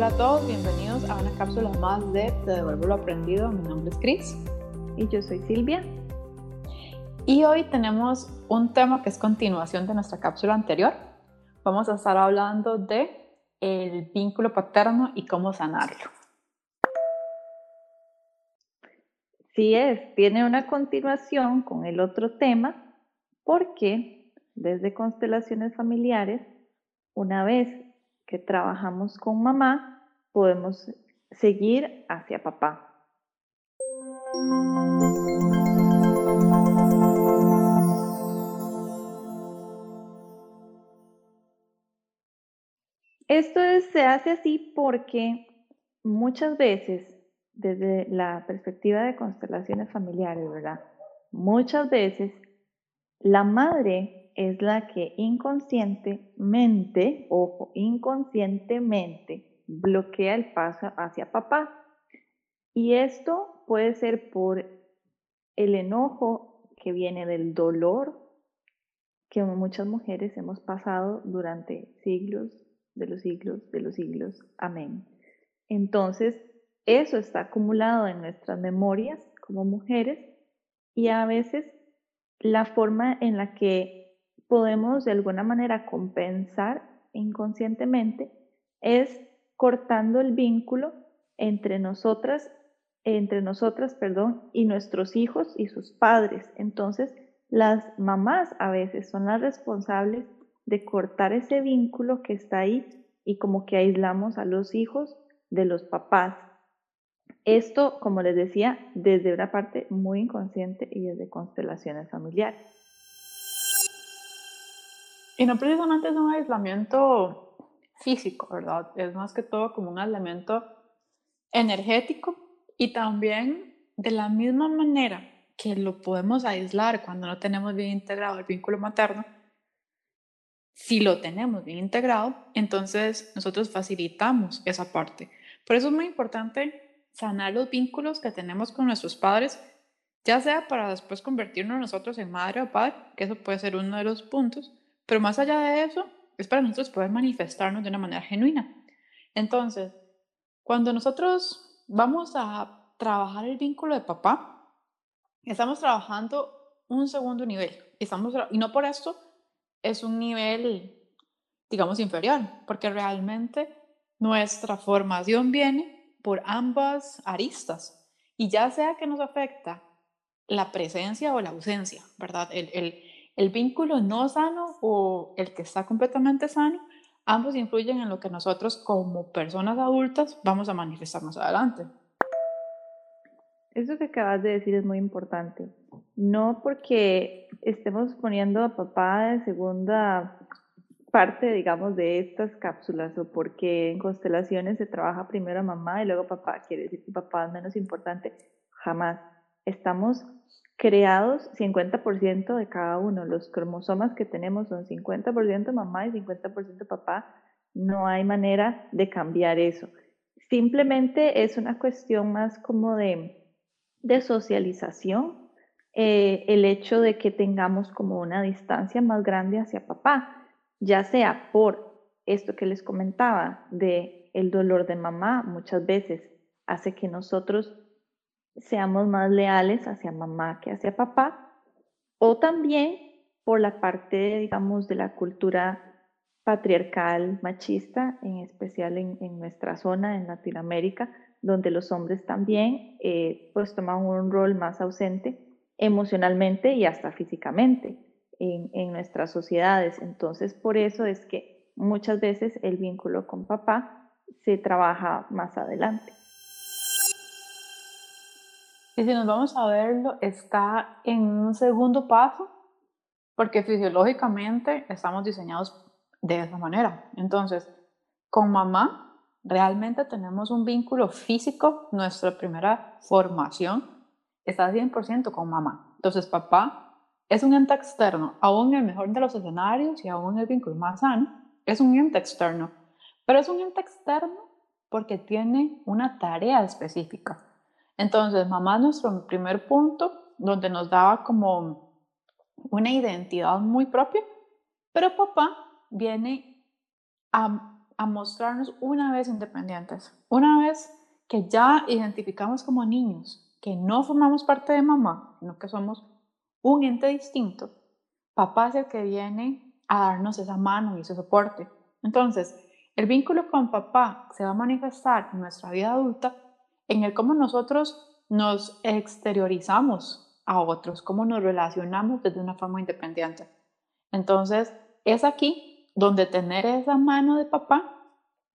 Hola a todos, bienvenidos a una cápsula más de Te devuelvo lo aprendido. Mi nombre es Chris. Y yo soy Silvia. Y hoy tenemos un tema que es continuación de nuestra cápsula anterior. Vamos a estar hablando de el vínculo paterno y cómo sanarlo. Sí es, tiene una continuación con el otro tema porque desde constelaciones familiares, una vez que trabajamos con mamá, podemos seguir hacia papá. Esto se hace así porque muchas veces, desde la perspectiva de constelaciones familiares, ¿verdad? Muchas veces la madre es la que inconscientemente, ojo, inconscientemente bloquea el paso hacia papá. Y esto puede ser por el enojo que viene del dolor que muchas mujeres hemos pasado durante siglos, de los siglos, de los siglos. Amén. Entonces, eso está acumulado en nuestras memorias como mujeres y a veces la forma en la que podemos de alguna manera compensar inconscientemente es cortando el vínculo entre nosotras, entre nosotras, perdón, y nuestros hijos y sus padres. Entonces, las mamás a veces son las responsables de cortar ese vínculo que está ahí y como que aislamos a los hijos de los papás. Esto, como les decía, desde una parte muy inconsciente y desde constelaciones familiares. Y no precisamente es un aislamiento físico, ¿verdad? Es más que todo como un aislamiento energético y también de la misma manera que lo podemos aislar cuando no tenemos bien integrado el vínculo materno, si lo tenemos bien integrado, entonces nosotros facilitamos esa parte. Por eso es muy importante sanar los vínculos que tenemos con nuestros padres, ya sea para después convertirnos nosotros en madre o padre, que eso puede ser uno de los puntos, pero más allá de eso, es para nosotros poder manifestarnos de una manera genuina. Entonces, cuando nosotros vamos a trabajar el vínculo de papá, estamos trabajando un segundo nivel. Estamos, y no por esto es un nivel, digamos, inferior, porque realmente nuestra formación viene por ambas aristas. Y ya sea que nos afecta la presencia o la ausencia, ¿verdad? El, el vínculo no sano o el que está completamente sano, ambos influyen en lo que nosotros como personas adultas vamos a manifestar más adelante. Eso que acabas de decir es muy importante. No porque estemos poniendo a papá de segunda parte, digamos, de estas cápsulas o porque en constelaciones se trabaja primero mamá y luego papá, quiere decir que papá es menos importante. Jamás. Estamos creados 50% de cada uno. Los cromosomas que tenemos son 50% mamá y 50% papá. No hay manera de cambiar eso. Simplemente es una cuestión más como de, de socialización, eh, el hecho de que tengamos como una distancia más grande hacia papá, ya sea por esto que les comentaba de el dolor de mamá, muchas veces hace que nosotros seamos más leales hacia mamá que hacia papá, o también por la parte, digamos, de la cultura patriarcal machista, en especial en, nuestra zona, en Latinoamérica, donde los hombres también eh, pues toman un rol más ausente emocionalmente y hasta físicamente en, en nuestras sociedades. Entonces, por eso es que muchas veces el vínculo con papá se trabaja más adelante. Y si nos vamos a verlo, está en un segundo paso, porque fisiológicamente estamos diseñados de esa manera. Entonces, con mamá realmente tenemos un vínculo físico, nuestra primera formación está 100% con mamá. Entonces, papá es un ente externo, aún en el mejor de los escenarios y aún en el vínculo más sano, es un ente externo. Pero es un ente externo porque tiene una tarea específica. Entonces, mamá es nuestro primer punto, donde nos daba como una identidad muy propia, pero papá viene a, mostrarnos una vez independientes, una vez que ya identificamos como niños que no formamos parte de mamá, sino que somos un ente distinto, papá es el que viene a darnos esa mano y ese soporte. Entonces, el vínculo con papá se va a manifestar en nuestra vida adulta en el cómo nosotros nos exteriorizamos a otros, cómo nos relacionamos desde una forma independiente. Entonces, es aquí donde tener esa mano de papá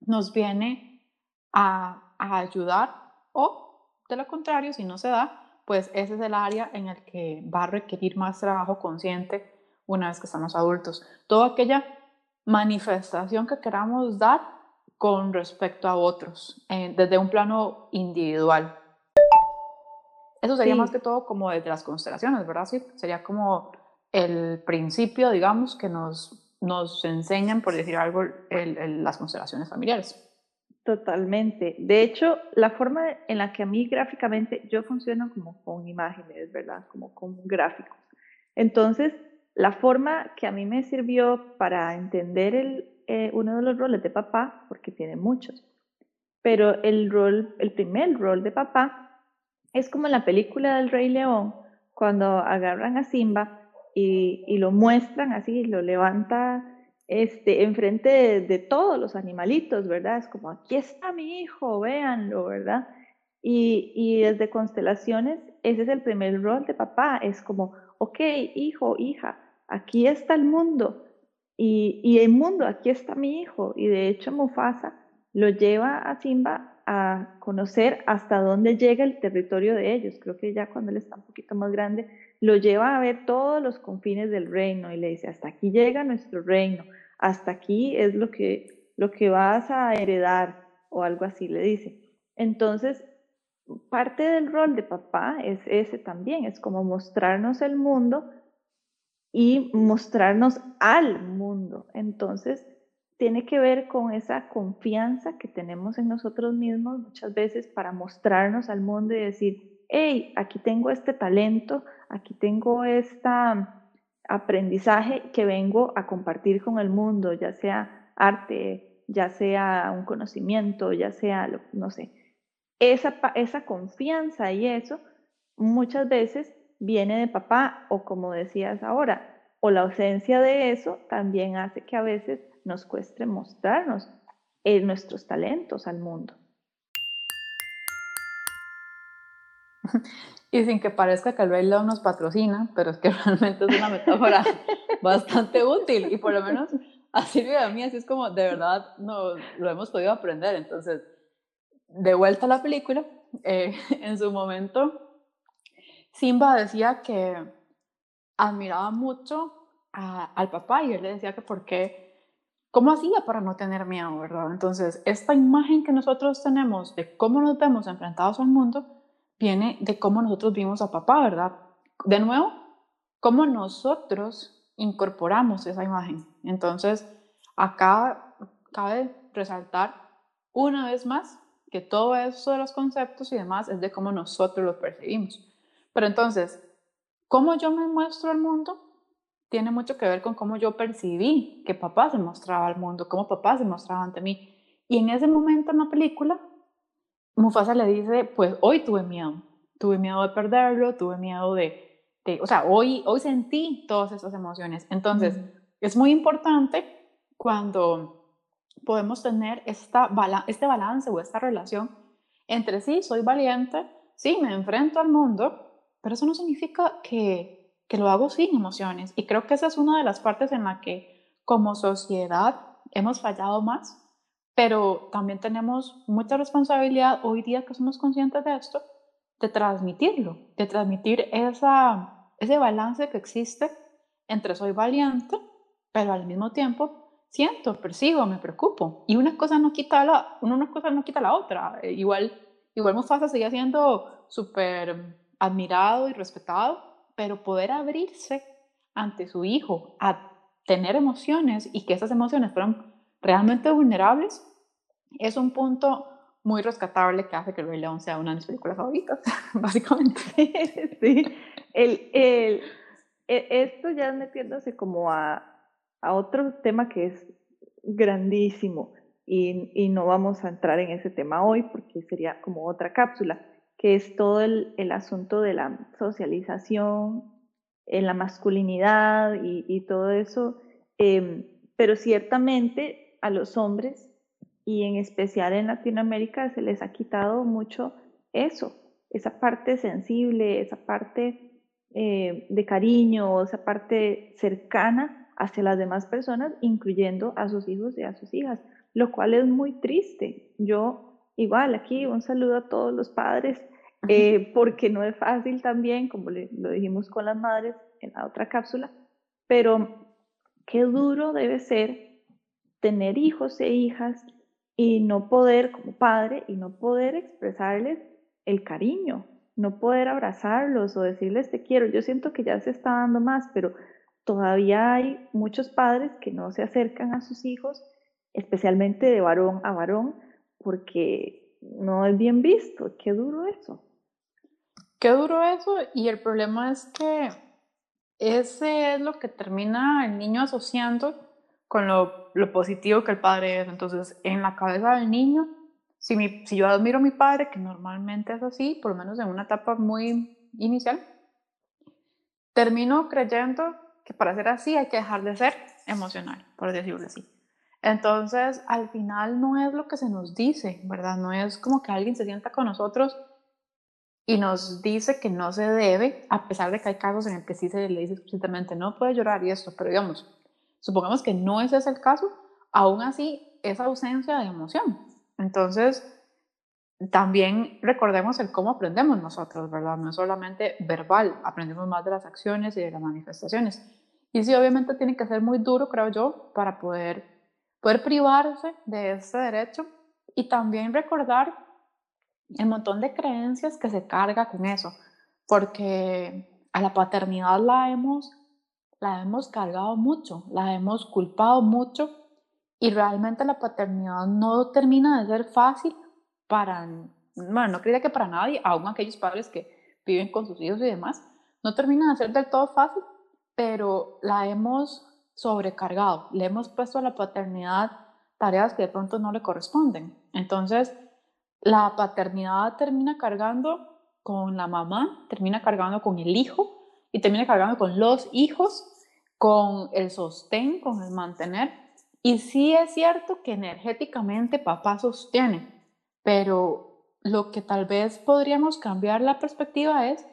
nos viene a, a ayudar o, de lo contrario, si no se da, pues ese es el área en el que va a requerir más trabajo consciente una vez que estamos adultos. Toda aquella manifestación que queramos dar con respecto a otros, eh, desde un plano individual. Eso sería más que todo como desde las constelaciones, ¿verdad? Sí, sería como el principio, digamos, que nos, nos enseñan, por decir algo, las constelaciones familiares. Totalmente. De hecho, la forma en la que a mí gráficamente yo funciono como con imágenes, ¿verdad? Como con gráficos. Entonces, la forma que a mí me sirvió para entender el, eh, uno de los roles de papá, porque tiene muchos, pero el rol, el primer rol de papá es como en la película del Rey León, cuando agarran a Simba y, y lo muestran así, lo levanta este, enfrente de, todos los animalitos, ¿verdad? Es como, aquí está mi hijo, véanlo, ¿verdad? Y, y desde constelaciones, ese es el primer rol de papá, es como, ok, hijo, hija, aquí está el mundo, y, el mundo, aquí está mi hijo, y de hecho Mufasa lo lleva a Simba a conocer hasta dónde llega el territorio de ellos. Creo que ya cuando él está un poquito más grande, lo lleva a ver todos los confines del reino y le dice, hasta aquí llega nuestro reino, hasta aquí es lo que, lo que vas a heredar o algo así, le dice. Entonces, parte del rol de papá es ese también, es como mostrarnos el mundo y mostrarnos al mundo. Entonces, tiene que ver con esa confianza que tenemos en nosotros mismos muchas veces para mostrarnos al mundo y decir, hey, aquí tengo este talento, aquí tengo este aprendizaje que vengo a compartir con el mundo, ya sea arte, ya sea un conocimiento, ya sea, no sé. Esa, esa confianza y eso muchas veces viene de papá o como decías ahora, o la ausencia de eso también hace que a veces nos cueste mostrarnos eh, nuestros talentos al mundo. Y sin que parezca que el Rey nos patrocina, pero es que realmente es una metáfora bastante útil y por lo menos a Silvia y a mí así es como de verdad no, lo hemos podido aprender. Entonces, de vuelta a la película, eh, en su momento, Simba decía que admiraba mucho al papá y él le decía que por qué ¿Cómo hacía para no tener miedo, verdad? Entonces, esta imagen que nosotros tenemos de cómo nos vemos enfrentados al mundo viene de cómo nosotros vimos a papá, ¿verdad? De nuevo, cómo nosotros incorporamos esa imagen. Entonces, acá cabe resaltar una vez más que todo eso de los conceptos y demás es de cómo nosotros los percibimos. Pero entonces, ¿cómo yo me muestro al mundo? tiene mucho que ver con cómo yo percibí que papá se mostraba al mundo, cómo papá se mostraba ante mí. Y en ese momento en la película, Mufasa le dice, pues hoy tuve miedo, tuve miedo de perderlo, tuve miedo de, o sea, hoy, hoy sentí todas esas emociones. Entonces, es muy importante cuando podemos tener esta este balance o esta relación entre sí, soy valiente, sí, me enfrento al mundo, pero eso no significa que que lo hago sin emociones. Y creo que esa es una de las partes en la que como sociedad hemos fallado más, pero también tenemos mucha responsabilidad hoy día que somos conscientes de esto, de transmitirlo, de transmitir esa, ese balance que existe entre soy valiente, pero al mismo tiempo siento, percibo, me preocupo. Y una cosa no quita la, una cosa no quita la otra. Eh, igual, igual Mufasa sigue siendo súper admirado y respetado, pero poder abrirse ante su hijo a tener emociones y que esas emociones fueran realmente vulnerables, es un punto muy rescatable que hace que El León sea una de mis películas favoritas, básicamente. sí, el, el, e, esto ya metiéndose como a, a otro tema que es grandísimo, y, no vamos a entrar en ese tema hoy porque sería como otra cápsula, que es todo el, asunto de la socialización, en la masculinidad y, todo eso. Em, pero ciertamente a los hombres y en especial en Latinoamérica se les ha quitado mucho eso, esa parte sensible, esa parte eh, de cariño, esa parte cercana hacia las demás personas, incluyendo a sus hijos y a sus hijas, lo cual es muy triste. Yo, igual, aquí un saludo a todos los padres, eh, porque no es fácil también, como lo dijimos con las madres en la otra cápsula, pero qué duro debe ser tener hijos e hijas y no poder, como padre, y no poder expresarles el cariño, no poder abrazarlos o decirles te quiero. Yo siento que ya se está dando más, pero todavía hay muchos padres que no se acercan a sus hijos, especialmente de varón a varón, porque no es bien visto. Qué duro eso. Qué duro eso y el problema es que ese es lo que termina el niño asociando con lo, lo positivo que el padre es. Entonces, en la cabeza del niño, si, mi, si yo admiro a mi padre, que normalmente es así, por lo menos en una etapa muy inicial, termino creyendo que para ser así hay que dejar de ser emocional, por decirlo así. Entonces, al final no es lo que se nos dice, ¿verdad? No es como que alguien se sienta con nosotros y nos dice que no se debe, a pesar de que hay casos en el que sí se le dice explícitamente no puede llorar y esto, pero digamos, supongamos que no ese es el caso, aún así es ausencia de emoción. Entonces, también recordemos el cómo aprendemos nosotros, ¿verdad? No es solamente verbal, aprendemos más de las acciones y de las manifestaciones. Y sí, obviamente tiene que ser muy duro, creo yo, para poder, poder privarse de ese derecho y también recordar el montón de creencias que se carga con eso, porque a la paternidad la hemos, la hemos cargado mucho, la hemos culpado mucho y realmente la paternidad no termina de ser fácil para, bueno, no creía que para nadie, aún aquellos padres que viven con sus hijos y demás, no termina de ser del todo fácil, pero la hemos sobrecargado, le hemos puesto a la paternidad tareas que de pronto no le corresponden. Entonces, la paternidad termina cargando con la mamá, termina cargando con el hijo y termina cargando con los hijos, con el sostén, con el mantener. Y sí es cierto que energéticamente papá sostiene, pero lo que tal vez podríamos cambiar la perspectiva es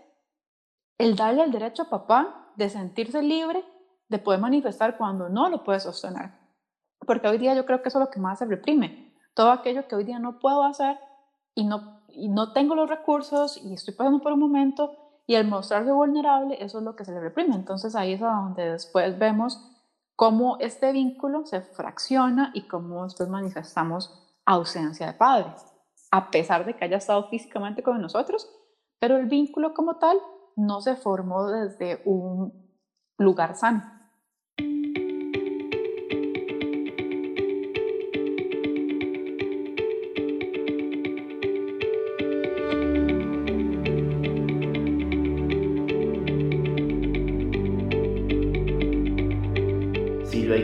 el darle el derecho a papá de sentirse libre de poder manifestar cuando no lo puede sostener. Porque hoy día yo creo que eso es lo que más se reprime. Todo aquello que hoy día no puedo hacer, y no, y no tengo los recursos y estoy pasando por un momento y el mostrarse vulnerable, eso es lo que se le reprime. Entonces ahí es donde después vemos cómo este vínculo se fracciona y cómo después manifestamos ausencia de padre, a pesar de que haya estado físicamente con nosotros, pero el vínculo como tal no se formó desde un lugar sano.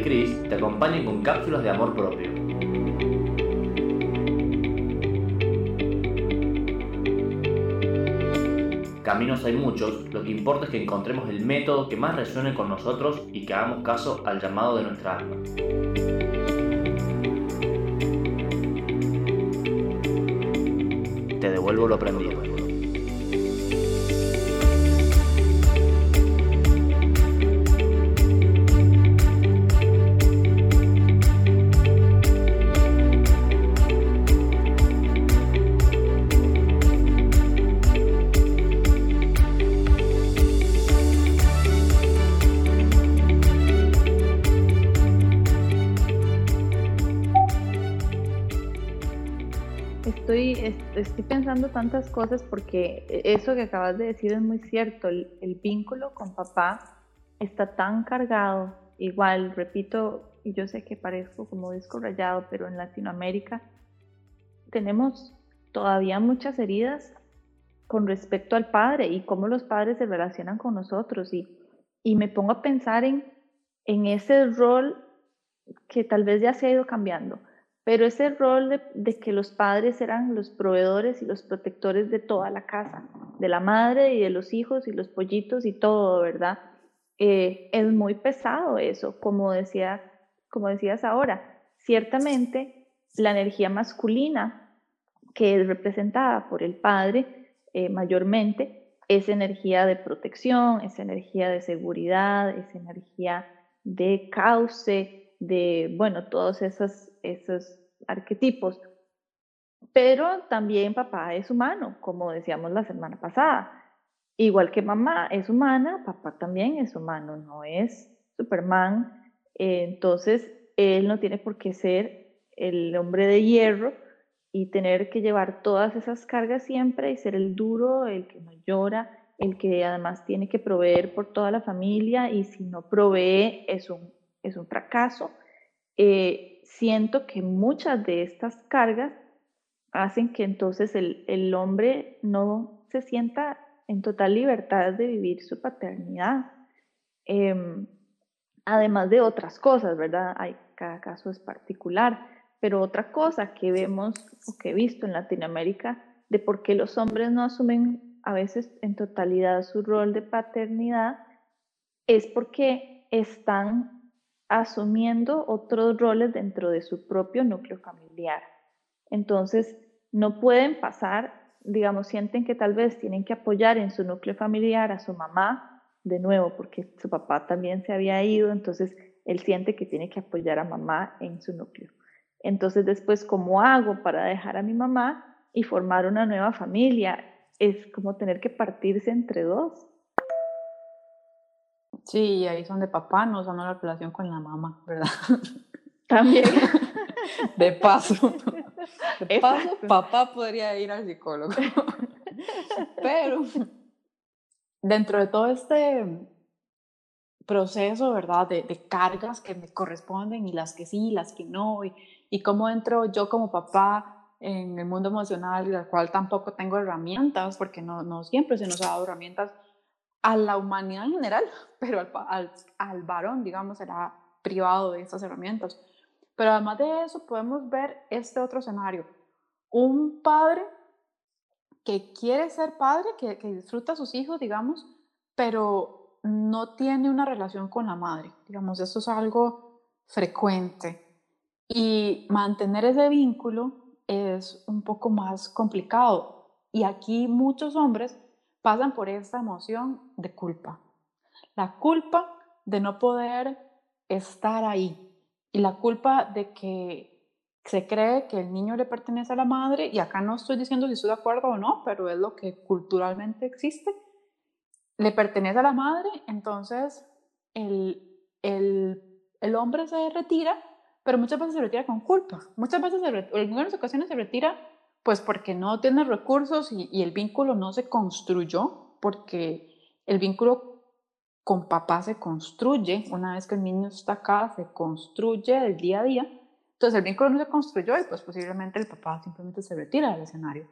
Te acompañan con cápsulas de amor propio. Caminos hay muchos, lo que importa es que encontremos el método que más resuene con nosotros y que hagamos caso al llamado de nuestra alma. Te devuelvo lo aprendido. Tantas cosas porque eso que acabas de decir es muy cierto. El, vínculo con papá está tan cargado. Igual, repito, y yo sé que parezco como disco rayado, pero en Latinoamérica tenemos todavía muchas heridas con respecto al padre y cómo los padres se relacionan con nosotros. Y, y me pongo a pensar en, en ese rol que tal vez ya se ha ido cambiando pero ese rol de, que los padres eran los proveedores y los protectores de toda la casa, de la madre y de los hijos y los pollitos y todo, ¿verdad? Eh, es muy pesado eso, como, decía, como decías ahora. Ciertamente, la energía masculina que es representada por el padre eh, mayormente es energía de protección, es energía de seguridad, es energía de cauce, de, bueno, todos esos, esos arquetipos. Pero también papá es humano, como decíamos la semana pasada. Igual que mamá es humana, papá también es humano, no es Superman. entonces, él no tiene por qué ser el hombre de hierro y tener que llevar todas esas cargas siempre y ser el duro, el que no llora, el que además tiene que proveer por toda la familia y si no provee es un, es un fracaso. Eh, siento que muchas de estas cargas hacen que entonces el, hombre no se sienta en total libertad de vivir su paternidad. Em, además de otras cosas, ¿verdad? Hay, cada caso es particular, pero otra cosa que vemos o que he visto en Latinoamérica de por qué los hombres no asumen a veces en totalidad su rol de paternidad es porque están asumiendo otros roles dentro de su propio núcleo familiar. Entonces, no pueden pasar, digamos, sienten que tal vez tienen que apoyar en su núcleo familiar a su mamá, de nuevo, porque su papá también se había ido, entonces él siente que tiene que apoyar a mamá en su núcleo. Entonces, después, ¿cómo hago para dejar a mi mamá y formar una nueva familia? Es como tener que partirse entre dos. Sí, ahí son de papá no son la relación con la mamá, ¿verdad? También. De paso. De paso, papá podría ir al psicólogo. Pero dentro de todo este proceso, ¿verdad? De, de, cargas que me corresponden y las que sí, las que no, y, y cómo entro yo como papá en el mundo emocional, del cual tampoco tengo herramientas, porque no, no siempre se nos ha dado herramientas a la humanidad en general, pero al, al, varón, digamos, será privado de estas herramientas. Pero además de eso, podemos ver este otro escenario. Un padre que quiere ser padre, que, que disfruta a sus hijos, digamos, pero no tiene una relación con la madre. Digamos, esto es algo frecuente. Y mantener ese vínculo es un poco más complicado. Y aquí muchos hombres pasan por esta emoción de culpa. La culpa de no poder estar ahí y la culpa de que se cree que el niño le pertenece a la madre y acá no estoy diciendo si estoy de acuerdo o no, pero es lo que culturalmente existe. Le pertenece a la madre, entonces el, el, el hombre se retira, pero muchas veces se retira con culpa. Muchas veces, en algunas ocasiones se retira pues porque no tiene recursos y, el vínculo no se construyó, porque el vínculo con papá se construye, una vez que el niño está acá, se construye del día a día. Entonces el vínculo no se construyó y pues posiblemente el papá simplemente se retira del escenario.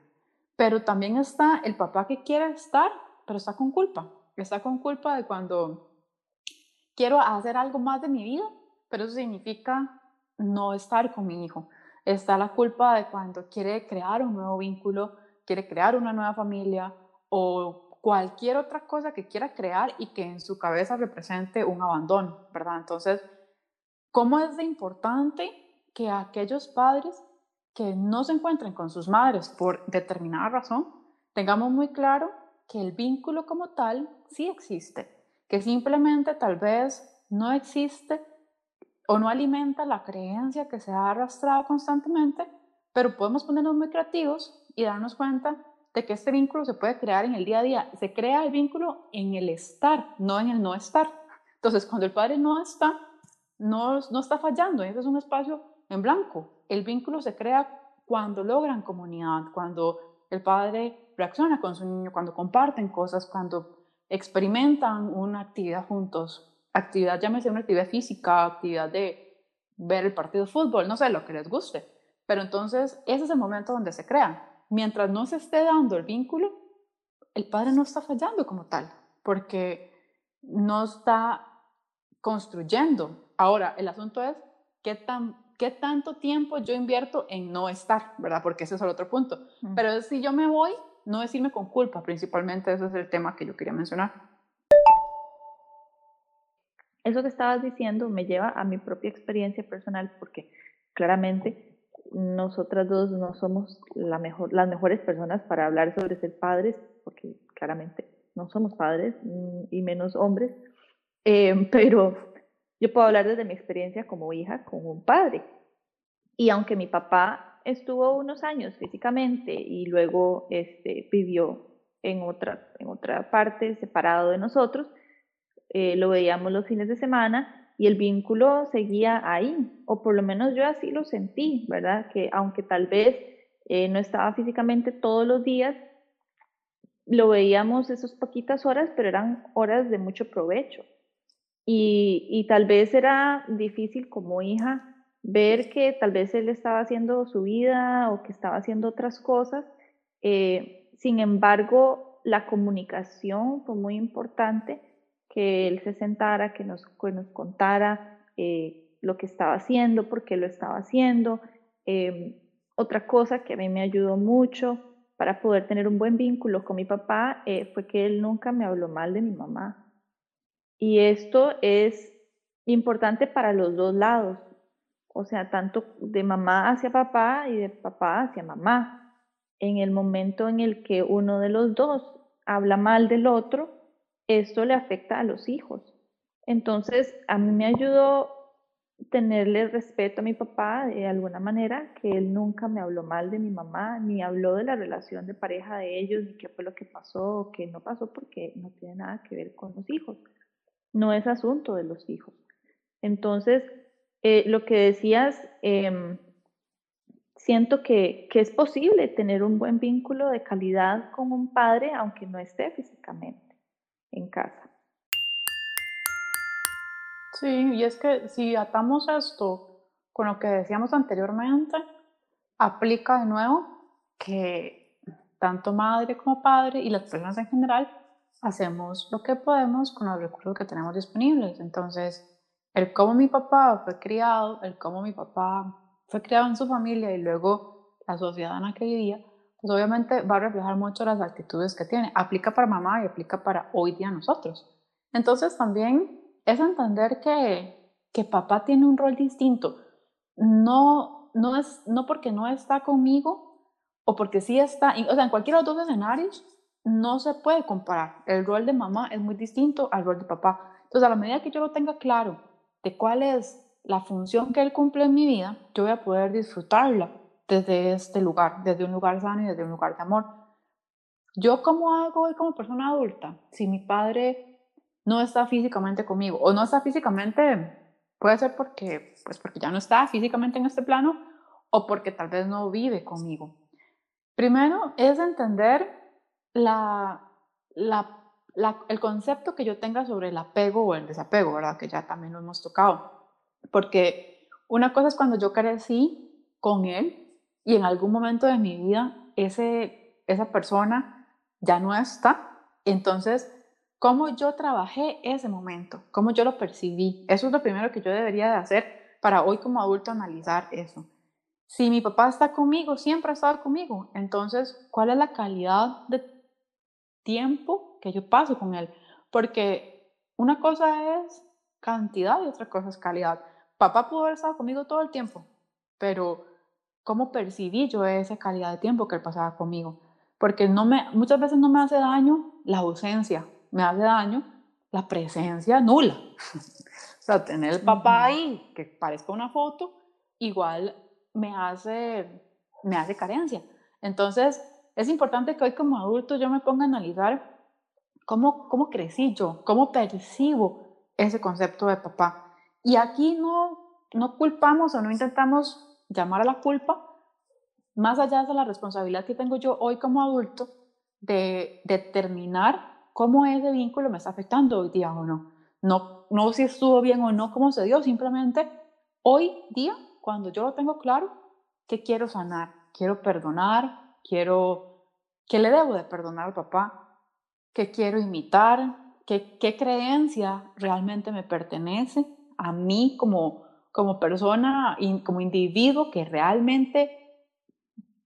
Pero también está el papá que quiere estar, pero está con culpa. Está con culpa de cuando quiero hacer algo más de mi vida, pero eso significa no estar con mi hijo está la culpa de cuando quiere crear un nuevo vínculo, quiere crear una nueva familia o cualquier otra cosa que quiera crear y que en su cabeza represente un abandono, ¿verdad? Entonces, ¿cómo es de importante que aquellos padres que no se encuentren con sus madres por determinada razón, tengamos muy claro que el vínculo como tal sí existe, que simplemente tal vez no existe o no alimenta la creencia que se ha arrastrado constantemente, pero podemos ponernos muy creativos y darnos cuenta de que este vínculo se puede crear en el día a día. Se crea el vínculo en el estar, no en el no estar. Entonces, cuando el padre no está, no, no está fallando, ese es un espacio en blanco. El vínculo se crea cuando logran comunidad, cuando el padre reacciona con su niño, cuando comparten cosas, cuando experimentan una actividad juntos actividad, llámese una actividad física, actividad de ver el partido de fútbol, no sé, lo que les guste. Pero entonces ese es el momento donde se crean. Mientras no se esté dando el vínculo, el padre no está fallando como tal, porque no está construyendo. Ahora, el asunto es qué tan qué tanto tiempo yo invierto en no estar, ¿verdad? Porque ese es el otro punto. Pero si yo me voy, no decirme con culpa, principalmente ese es el tema que yo quería mencionar. Eso que estabas diciendo me lleva a mi propia experiencia personal porque claramente nosotras dos no somos la mejor, las mejores personas para hablar sobre ser padres, porque claramente no somos padres mm, y menos hombres, eh, pero yo puedo hablar desde mi experiencia como hija con un padre. Y aunque mi papá estuvo unos años físicamente y luego este, vivió en otra, en otra parte separado de nosotros, eh, lo veíamos los fines de semana y el vínculo seguía ahí, o por lo menos yo así lo sentí, ¿verdad? Que aunque tal vez eh, no estaba físicamente todos los días, lo veíamos esas poquitas horas, pero eran horas de mucho provecho. Y, y tal vez era difícil como hija ver que tal vez él estaba haciendo su vida o que estaba haciendo otras cosas. Eh, sin embargo, la comunicación fue muy importante que él se sentara, que nos, nos contara eh, lo que estaba haciendo, por qué lo estaba haciendo. Em, otra cosa que a mí me ayudó mucho para poder tener un buen vínculo con mi papá eh, fue que él nunca me habló mal de mi mamá. Y esto es importante para los dos lados, o sea, tanto de mamá hacia papá y de papá hacia mamá. En el momento en el que uno de los dos habla mal del otro, esto le afecta a los hijos. Entonces, a mí me ayudó tenerle respeto a mi papá de alguna manera, que él nunca me habló mal de mi mamá, ni habló de la relación de pareja de ellos, ni qué fue lo que pasó o qué no pasó, porque no tiene nada que ver con los hijos. No es asunto de los hijos. Entonces, eh, lo que decías, em, siento que, que es posible tener un buen vínculo de calidad con un padre, aunque no esté físicamente en casa. Sí, y es que si atamos esto con lo que decíamos anteriormente, aplica de nuevo que tanto madre como padre y las personas en general hacemos lo que podemos con los recursos que tenemos disponibles. Entonces, el cómo mi papá fue criado, el cómo mi papá fue criado en su familia y luego la sociedad en la que vivía, pues obviamente va a reflejar mucho las actitudes que tiene. Aplica para mamá y aplica para hoy día nosotros. Entonces también es entender que, que papá tiene un rol distinto. No, no, es, no porque no está conmigo o porque sí está, o sea, en cualquiera de los dos escenarios no se puede comparar. El rol de mamá es muy distinto al rol de papá. Entonces, a la medida que yo lo tenga claro de cuál es la función que él cumple en mi vida, yo voy a poder disfrutarla desde este lugar, desde un lugar sano y desde un lugar de amor. ¿Yo cómo hago hoy como persona adulta? Si mi padre no está físicamente conmigo, o no está físicamente, puede ser porque, pues porque ya no está físicamente en este plano, o porque tal vez no vive conmigo. Primero es entender la, la, el concepto que yo tenga sobre el apego o el desapego, ¿verdad? Que ya también lo hemos tocado. Porque una cosa es cuando yo crecí con él y en algún momento de mi vida ese, esa persona ya no está. Entonces, ¿cómo yo trabajé ese momento? ¿Cómo yo lo percibí? Eso es lo primero que yo debería de hacer para hoy como adulto analizar eso. Si mi papá está conmigo, siempre ha estado conmigo, entonces, ¿cuál es la calidad de tiempo que yo paso con él? Porque una cosa es cantidad y otra cosa es calidad. Papá pudo haber estado conmigo todo el tiempo, pero cómo percibí yo esa calidad de tiempo que él pasaba conmigo. Porque no me, muchas veces no me hace daño la ausencia, me hace daño la presencia nula. o sea, tener el papá ahí, que parezca una foto, igual me hace, me hace carencia. Entonces, es importante que hoy como adulto yo me ponga a analizar cómo, cómo crecí yo, cómo percibo ese concepto de papá. Y aquí no, no culpamos o no intentamos llamar a la culpa, más allá de la responsabilidad que tengo yo hoy como adulto de determinar cómo ese vínculo me está afectando hoy día o no. No, no si estuvo bien o no, cómo se dio, simplemente hoy día, cuando yo lo tengo claro, que quiero sanar, quiero perdonar, quiero, ¿qué le debo de perdonar al papá? ¿Qué quiero imitar? ¿Qué, qué creencia realmente me pertenece a mí como como persona como individuo que realmente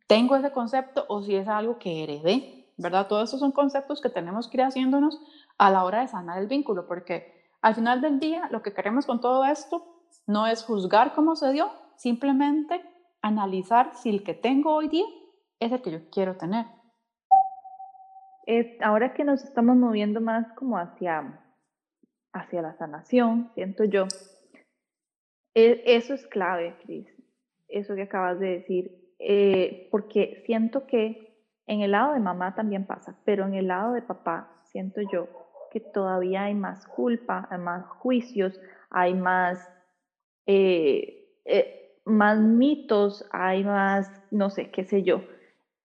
tengo ese concepto o si es algo que heredé, ¿verdad? Todos esos son conceptos que tenemos que ir haciéndonos a la hora de sanar el vínculo, porque al final del día lo que queremos con todo esto no es juzgar cómo se dio, simplemente analizar si el que tengo hoy día es el que yo quiero tener. Es, ahora que nos estamos moviendo más como hacia, hacia la sanación, siento yo, eso es clave, Cris, eso que acabas de decir, eh, porque siento que en el lado de mamá también pasa, pero en el lado de papá siento yo que todavía hay más culpa, hay más juicios, hay más, eh, eh, más mitos, hay más, no sé, qué sé yo.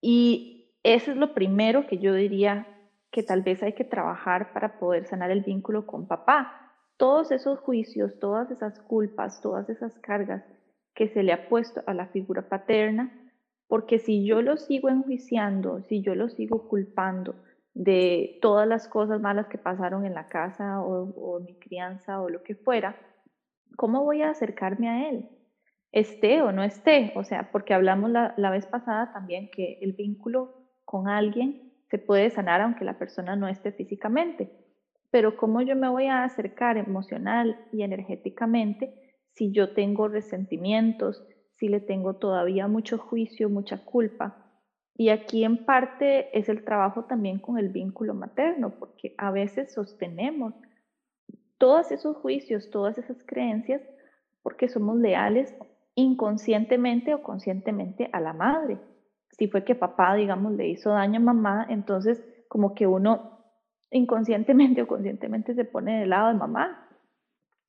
Y eso es lo primero que yo diría que tal vez hay que trabajar para poder sanar el vínculo con papá. Todos esos juicios, todas esas culpas, todas esas cargas que se le ha puesto a la figura paterna, porque si yo lo sigo enjuiciando, si yo lo sigo culpando de todas las cosas malas que pasaron en la casa o, mi crianza o lo que fuera, ¿cómo voy a acercarme a él? Esté o no esté. O sea, porque hablamos la, la vez pasada también que el vínculo con alguien se puede sanar aunque la persona no esté físicamente. Pero ¿cómo yo me voy a acercar emocional y energéticamente si yo tengo resentimientos, si le tengo todavía mucho juicio, mucha culpa. Y aquí en parte es el trabajo también con el vínculo materno, porque a veces sostenemos todos esos juicios, todas esas creencias, porque somos leales inconscientemente o conscientemente a la madre. Si fue que papá, digamos, le hizo daño a mamá, entonces como que uno inconscientemente o conscientemente se pone del lado de mamá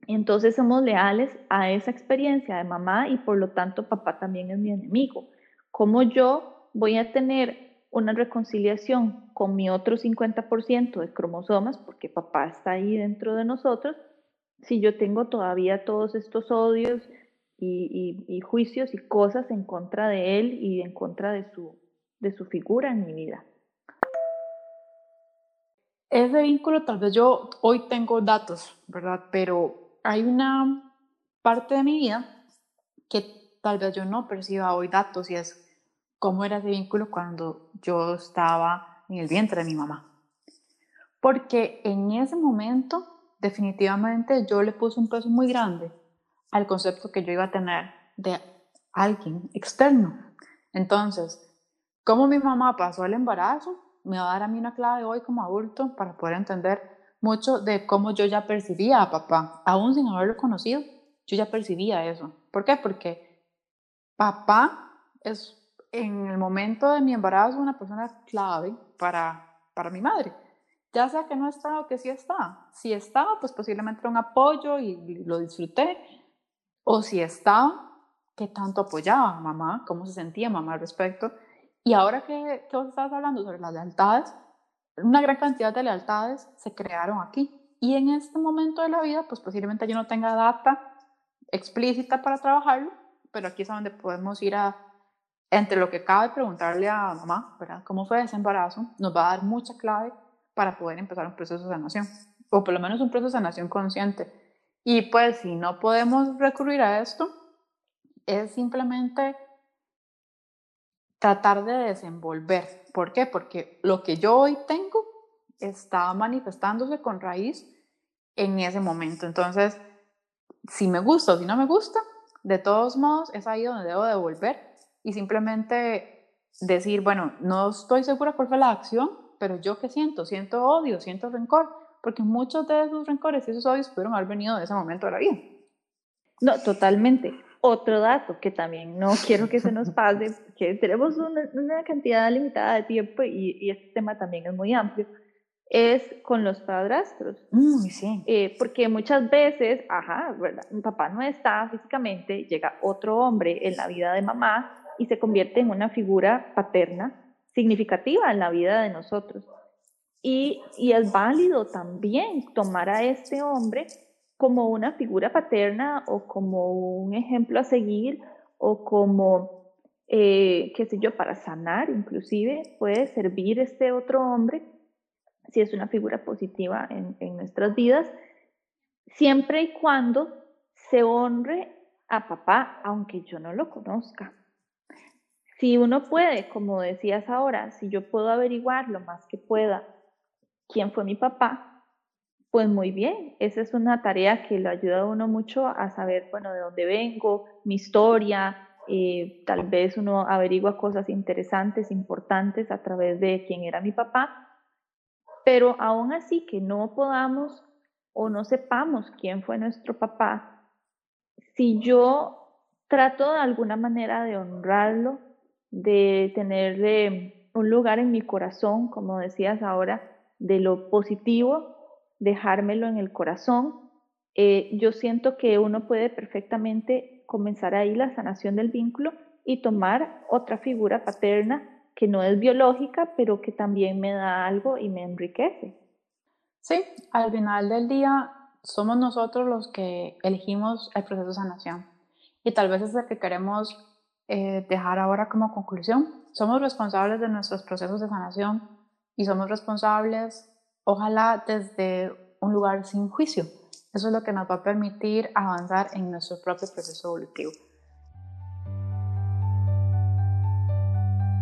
entonces somos leales a esa experiencia de mamá y por lo tanto papá también es mi enemigo. ¿Cómo yo voy a tener una reconciliación con mi otro 50% de cromosomas, porque papá está ahí dentro de nosotros, si yo tengo todavía todos estos odios y, juicios y cosas en contra de él y en contra de su, de su figura en mi vida? Ese vínculo, tal vez yo hoy tengo datos, ¿verdad? Pero hay una parte de mi vida que tal vez yo no perciba hoy datos y es cómo era ese vínculo cuando yo estaba en el vientre de mi mamá. Porque en ese momento definitivamente yo le puse un peso muy grande al concepto que yo iba a tener de alguien externo. Entonces, cómo mi mamá pasó el embarazo me va a dar a mí una clave hoy como adulto para poder entender mucho de cómo yo ya percibía a papá, aún sin haberlo conocido, yo ya percibía eso. ¿Por qué? Porque papá es en el momento de mi embarazo una persona clave para, para mi madre. Ya sea que no estaba o que sí estaba. Si estaba, pues posiblemente era un apoyo y lo disfruté. O si estaba, ¿qué tanto apoyaba a mamá? ¿Cómo se sentía mamá al respecto? Y ahora que, que vos estabas hablando sobre las lealtades, una gran cantidad de lealtades se crearon aquí. Y en este momento de la vida, pues posiblemente yo no tenga data explícita para trabajarlo, pero aquí es donde podemos ir a, entre lo que cabe, preguntarle a mamá, ¿verdad? ¿Cómo fue ese embarazo? Nos va a dar mucha clave para poder empezar un proceso de sanación, o por lo menos un proceso de sanación consciente. Y pues si no podemos recurrir a esto, es simplemente tratar de desenvolver. ¿Por qué? Porque lo que yo hoy tengo está manifestándose con raíz en ese momento. Entonces, si me gusta o si no me gusta, de todos modos es ahí donde debo devolver y simplemente decir, bueno, no estoy segura cuál fue la acción, pero yo qué siento, siento odio, siento rencor, porque muchos de esos rencores y esos odios pudieron haber venido de ese momento de la vida. No, totalmente. Otro dato que también no quiero que se nos pase, que tenemos una, cantidad limitada de tiempo y, este tema también es muy amplio, es con los padrastros. Mm, sí. Eh, porque muchas veces, ajá, ¿verdad? mi papá no está físicamente, llega otro hombre en la vida de mamá y se convierte en una figura paterna significativa en la vida de nosotros. Y, y es válido también tomar a este hombre como una figura paterna o como un ejemplo a seguir o como, eh, qué sé yo, para sanar inclusive puede servir este otro hombre si es una figura positiva en, en nuestras vidas, siempre y cuando se honre a papá, aunque yo no lo conozca. Si uno puede, como decías ahora, si yo puedo averiguar lo más que pueda quién fue mi papá, pues muy bien, esa es una tarea que le ayuda a uno mucho a saber, bueno, de dónde vengo, mi historia, eh, tal vez uno averigua cosas interesantes, importantes a través de quién era mi papá, pero aún así que no podamos o no sepamos quién fue nuestro papá, si yo trato de alguna manera de honrarlo, de tenerle un lugar en mi corazón, como decías ahora, de lo positivo, dejármelo en el corazón, eh, yo siento que uno puede perfectamente comenzar ahí la sanación del vínculo y tomar otra figura paterna que no es biológica, pero que también me da algo y me enriquece. Sí, al final del día somos nosotros los que elegimos el proceso de sanación y tal vez es el que queremos eh, dejar ahora como conclusión. Somos responsables de nuestros procesos de sanación y somos responsables, ojalá desde un lugar sin juicio. Eso es lo que nos va a permitir avanzar en nuestro propio proceso evolutivo.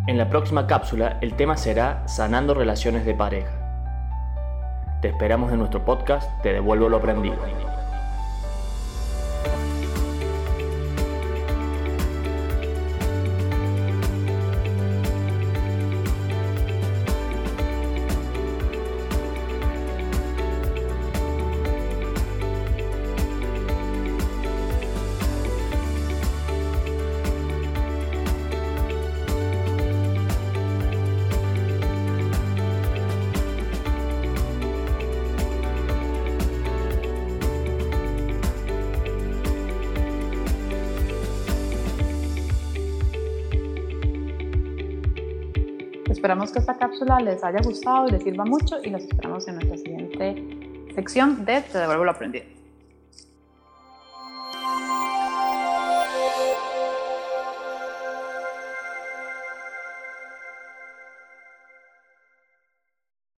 En la próxima cápsula el tema será sanando relaciones de pareja. Te esperamos en nuestro podcast Te devuelvo lo aprendido. Esperamos que esta cápsula les haya gustado y les sirva mucho y los esperamos en nuestra siguiente sección de Te devuelvo lo aprendido.